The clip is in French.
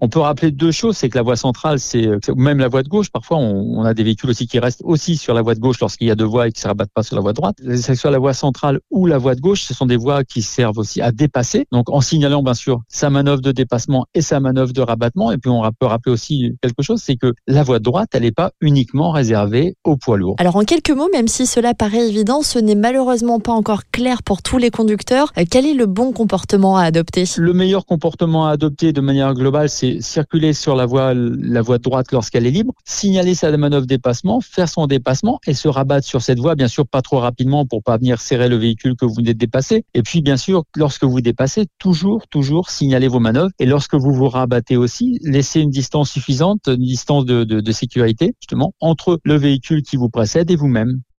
On peut rappeler deux choses, c'est que la voie centrale, c'est même la voie de gauche. Parfois, on, a des véhicules aussi qui restent aussi sur la voie de gauche lorsqu'il y a deux voies et qui ne se rabattent pas sur la voie droite. Que ce soit la voie centrale ou la voie de gauche, ce sont des voies qui servent aussi à dépasser. Donc, en signalant bien sûr sa manœuvre de dépassement et sa manœuvre de rabattement. Et puis, on peut rappeler aussi quelque chose, c'est que la voie de droite, elle n'est pas uniquement réservée aux poids lourds. Alors, en quelques mots, même si cela paraît évident, ce n'est malheureusement pas encore clair pour tous les conducteurs. Euh, quel est le bon comportement à adopter? Le meilleur comportement à adopter de manière globale, c'est circuler sur la voie, la voie de droite lorsqu'elle est libre, signaler sa manœuvre dépassement, faire son dépassement et se rabattre sur cette voie, bien sûr pas trop rapidement pour pas venir serrer le véhicule que vous venez de dépasser. Et puis bien sûr, lorsque vous dépassez, toujours, toujours signaler vos manœuvres. Et lorsque vous vous rabattez aussi, laissez une distance suffisante, une distance de, de sécurité justement entre le véhicule qui vous précède et vous-même.